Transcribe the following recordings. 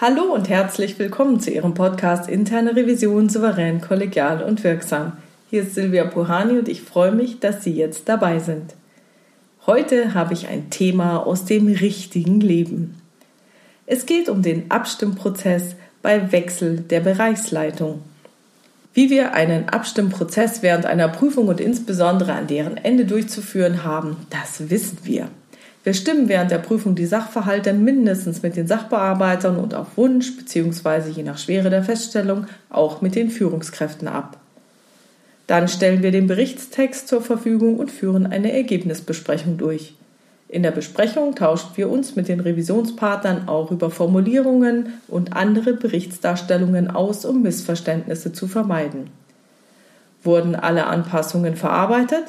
Hallo und herzlich willkommen zu Ihrem Podcast Interne Revision souverän, kollegial und wirksam. Hier ist Silvia Puhani und ich freue mich, dass Sie jetzt dabei sind. Heute habe ich ein Thema aus dem richtigen Leben. Es geht um den Abstimmprozess bei Wechsel der Bereichsleitung. Wie wir einen Abstimmprozess während einer Prüfung und insbesondere an deren Ende durchzuführen haben, das wissen wir. Wir stimmen während der Prüfung die Sachverhalte mindestens mit den Sachbearbeitern und auf Wunsch bzw. je nach Schwere der Feststellung auch mit den Führungskräften ab. Dann stellen wir den Berichtstext zur Verfügung und führen eine Ergebnisbesprechung durch. In der Besprechung tauschen wir uns mit den Revisionspartnern auch über Formulierungen und andere Berichtsdarstellungen aus, um Missverständnisse zu vermeiden. Wurden alle Anpassungen verarbeitet,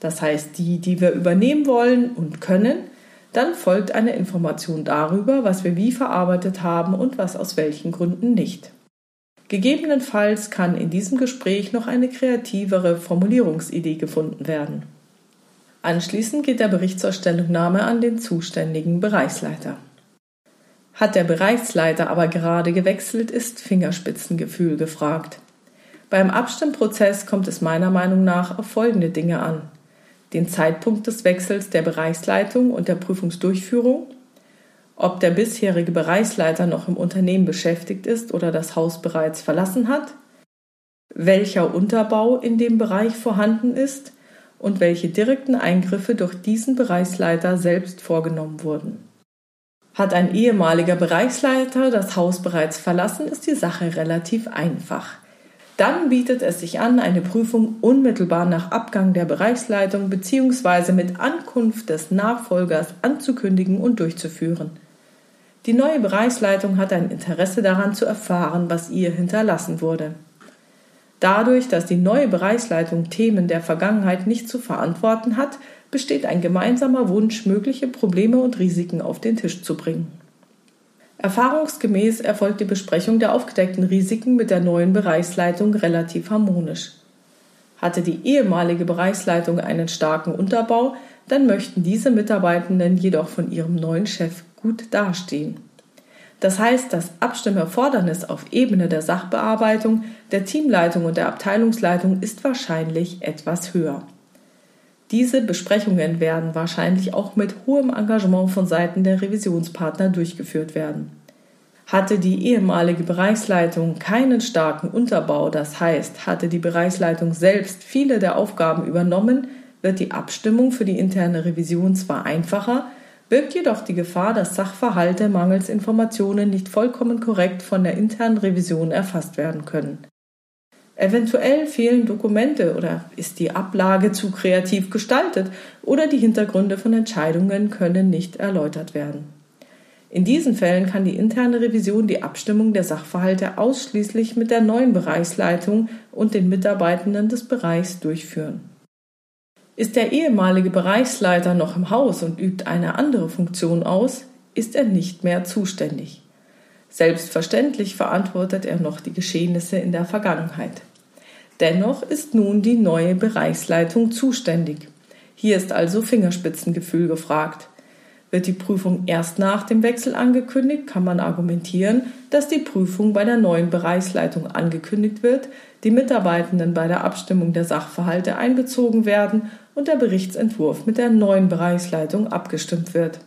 das heißt die, die wir übernehmen wollen und können, dann folgt eine Information darüber, was wir wie verarbeitet haben und was aus welchen Gründen nicht. Gegebenenfalls kann in diesem Gespräch noch eine kreativere Formulierungsidee gefunden werden. Anschließend geht der Bericht zur Stellungnahme an den zuständigen Bereichsleiter. Hat der Bereichsleiter aber gerade gewechselt, ist Fingerspitzengefühl gefragt. Beim Abstimmprozess kommt es meiner Meinung nach auf folgende Dinge an den Zeitpunkt des Wechsels der Bereichsleitung und der Prüfungsdurchführung, ob der bisherige Bereichsleiter noch im Unternehmen beschäftigt ist oder das Haus bereits verlassen hat, welcher Unterbau in dem Bereich vorhanden ist und welche direkten Eingriffe durch diesen Bereichsleiter selbst vorgenommen wurden. Hat ein ehemaliger Bereichsleiter das Haus bereits verlassen, ist die Sache relativ einfach. Dann bietet es sich an, eine Prüfung unmittelbar nach Abgang der Bereichsleitung bzw. mit Ankunft des Nachfolgers anzukündigen und durchzuführen. Die neue Bereichsleitung hat ein Interesse daran zu erfahren, was ihr hinterlassen wurde. Dadurch, dass die neue Bereichsleitung Themen der Vergangenheit nicht zu verantworten hat, besteht ein gemeinsamer Wunsch, mögliche Probleme und Risiken auf den Tisch zu bringen. Erfahrungsgemäß erfolgt die Besprechung der aufgedeckten Risiken mit der neuen Bereichsleitung relativ harmonisch. Hatte die ehemalige Bereichsleitung einen starken Unterbau, dann möchten diese Mitarbeitenden jedoch von ihrem neuen Chef gut dastehen. Das heißt, das Abstimmerfordernis auf Ebene der Sachbearbeitung, der Teamleitung und der Abteilungsleitung ist wahrscheinlich etwas höher. Diese Besprechungen werden wahrscheinlich auch mit hohem Engagement von Seiten der Revisionspartner durchgeführt werden. Hatte die ehemalige Bereichsleitung keinen starken Unterbau, das heißt, hatte die Bereichsleitung selbst viele der Aufgaben übernommen, wird die Abstimmung für die interne Revision zwar einfacher, birgt jedoch die Gefahr, dass Sachverhalte mangels Informationen nicht vollkommen korrekt von der internen Revision erfasst werden können. Eventuell fehlen Dokumente oder ist die Ablage zu kreativ gestaltet oder die Hintergründe von Entscheidungen können nicht erläutert werden. In diesen Fällen kann die interne Revision die Abstimmung der Sachverhalte ausschließlich mit der neuen Bereichsleitung und den Mitarbeitenden des Bereichs durchführen. Ist der ehemalige Bereichsleiter noch im Haus und übt eine andere Funktion aus, ist er nicht mehr zuständig. Selbstverständlich verantwortet er noch die Geschehnisse in der Vergangenheit. Dennoch ist nun die neue Bereichsleitung zuständig. Hier ist also Fingerspitzengefühl gefragt. Wird die Prüfung erst nach dem Wechsel angekündigt, kann man argumentieren, dass die Prüfung bei der neuen Bereichsleitung angekündigt wird, die Mitarbeitenden bei der Abstimmung der Sachverhalte einbezogen werden und der Berichtsentwurf mit der neuen Bereichsleitung abgestimmt wird.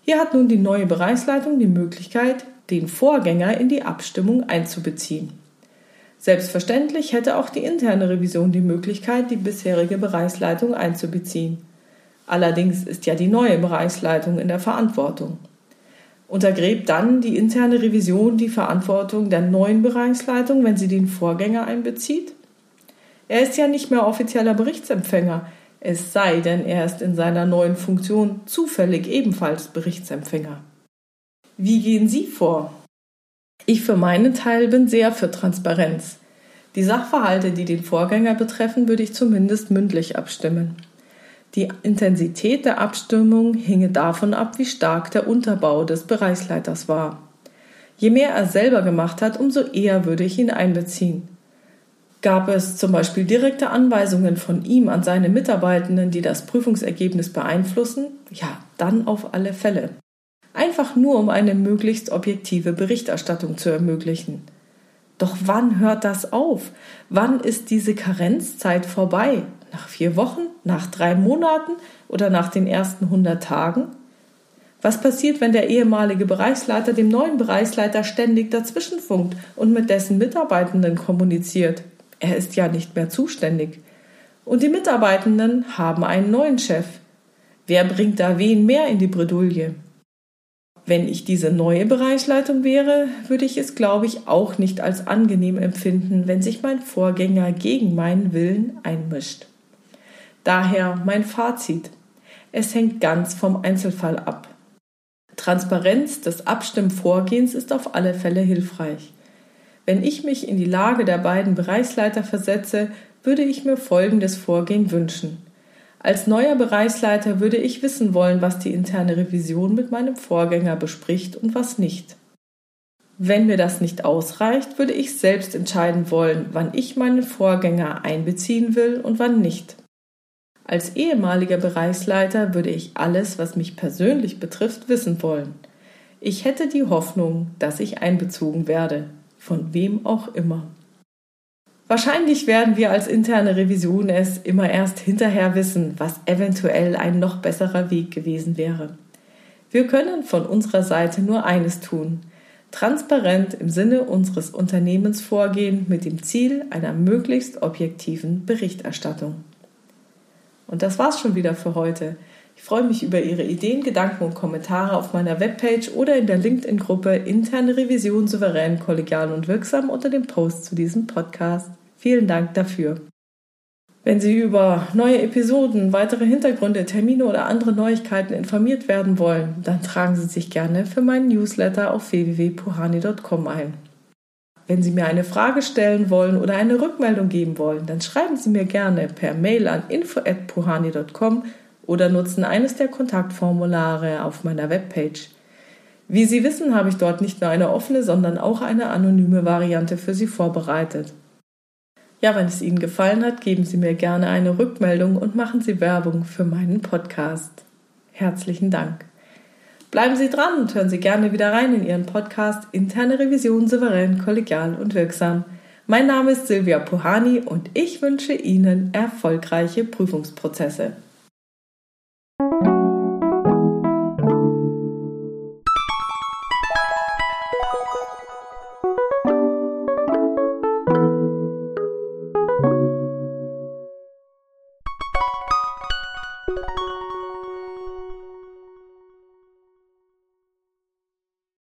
Hier hat nun die neue Bereichsleitung die Möglichkeit, den Vorgänger in die Abstimmung einzubeziehen. Selbstverständlich hätte auch die interne Revision die Möglichkeit, die bisherige Bereichsleitung einzubeziehen. Allerdings ist ja die neue Bereichsleitung in der Verantwortung. Untergräbt dann die interne Revision die Verantwortung der neuen Bereichsleitung, wenn sie den Vorgänger einbezieht? Er ist ja nicht mehr offizieller Berichtsempfänger, es sei denn, er ist in seiner neuen Funktion zufällig ebenfalls Berichtsempfänger. Wie gehen Sie vor? Ich für meinen Teil bin sehr für Transparenz. Die Sachverhalte, die den Vorgänger betreffen, würde ich zumindest mündlich abstimmen. Die Intensität der Abstimmung hinge davon ab, wie stark der Unterbau des Bereichsleiters war. Je mehr er selber gemacht hat, umso eher würde ich ihn einbeziehen. Gab es zum Beispiel direkte Anweisungen von ihm an seine Mitarbeitenden, die das Prüfungsergebnis beeinflussen? Ja, dann auf alle Fälle. Einfach nur um eine möglichst objektive Berichterstattung zu ermöglichen. Doch wann hört das auf? Wann ist diese Karenzzeit vorbei? Nach vier Wochen? Nach drei Monaten? Oder nach den ersten 100 Tagen? Was passiert, wenn der ehemalige Bereichsleiter dem neuen Bereichsleiter ständig dazwischenfunkt und mit dessen Mitarbeitenden kommuniziert? Er ist ja nicht mehr zuständig. Und die Mitarbeitenden haben einen neuen Chef. Wer bringt da wen mehr in die Bredouille? Wenn ich diese neue Bereichsleitung wäre, würde ich es, glaube ich, auch nicht als angenehm empfinden, wenn sich mein Vorgänger gegen meinen Willen einmischt. Daher mein Fazit. Es hängt ganz vom Einzelfall ab. Transparenz des Abstimmvorgehens ist auf alle Fälle hilfreich. Wenn ich mich in die Lage der beiden Bereichsleiter versetze, würde ich mir folgendes Vorgehen wünschen. Als neuer Bereichsleiter würde ich wissen wollen, was die interne Revision mit meinem Vorgänger bespricht und was nicht. Wenn mir das nicht ausreicht, würde ich selbst entscheiden wollen, wann ich meinen Vorgänger einbeziehen will und wann nicht. Als ehemaliger Bereichsleiter würde ich alles, was mich persönlich betrifft, wissen wollen. Ich hätte die Hoffnung, dass ich einbezogen werde, von wem auch immer. Wahrscheinlich werden wir als interne Revision es immer erst hinterher wissen, was eventuell ein noch besserer Weg gewesen wäre. Wir können von unserer Seite nur eines tun, transparent im Sinne unseres Unternehmens vorgehen mit dem Ziel einer möglichst objektiven Berichterstattung. Und das war's schon wieder für heute. Ich freue mich über Ihre Ideen, Gedanken und Kommentare auf meiner Webpage oder in der LinkedIn-Gruppe Interne Revision souverän, kollegial und wirksam unter dem Post zu diesem Podcast. Vielen Dank dafür. Wenn Sie über neue Episoden, weitere Hintergründe, Termine oder andere Neuigkeiten informiert werden wollen, dann tragen Sie sich gerne für meinen Newsletter auf www.puhani.com ein. Wenn Sie mir eine Frage stellen wollen oder eine Rückmeldung geben wollen, dann schreiben Sie mir gerne per Mail an info@puhani.com oder nutzen eines der Kontaktformulare auf meiner Webpage. Wie Sie wissen, habe ich dort nicht nur eine offene, sondern auch eine anonyme Variante für Sie vorbereitet. Ja, wenn es Ihnen gefallen hat, geben Sie mir gerne eine Rückmeldung und machen Sie Werbung für meinen Podcast. Herzlichen Dank. Bleiben Sie dran und hören Sie gerne wieder rein in Ihren Podcast Interne Revision souverän, kollegial und wirksam. Mein Name ist Silvia Puhani und ich wünsche Ihnen erfolgreiche Prüfungsprozesse.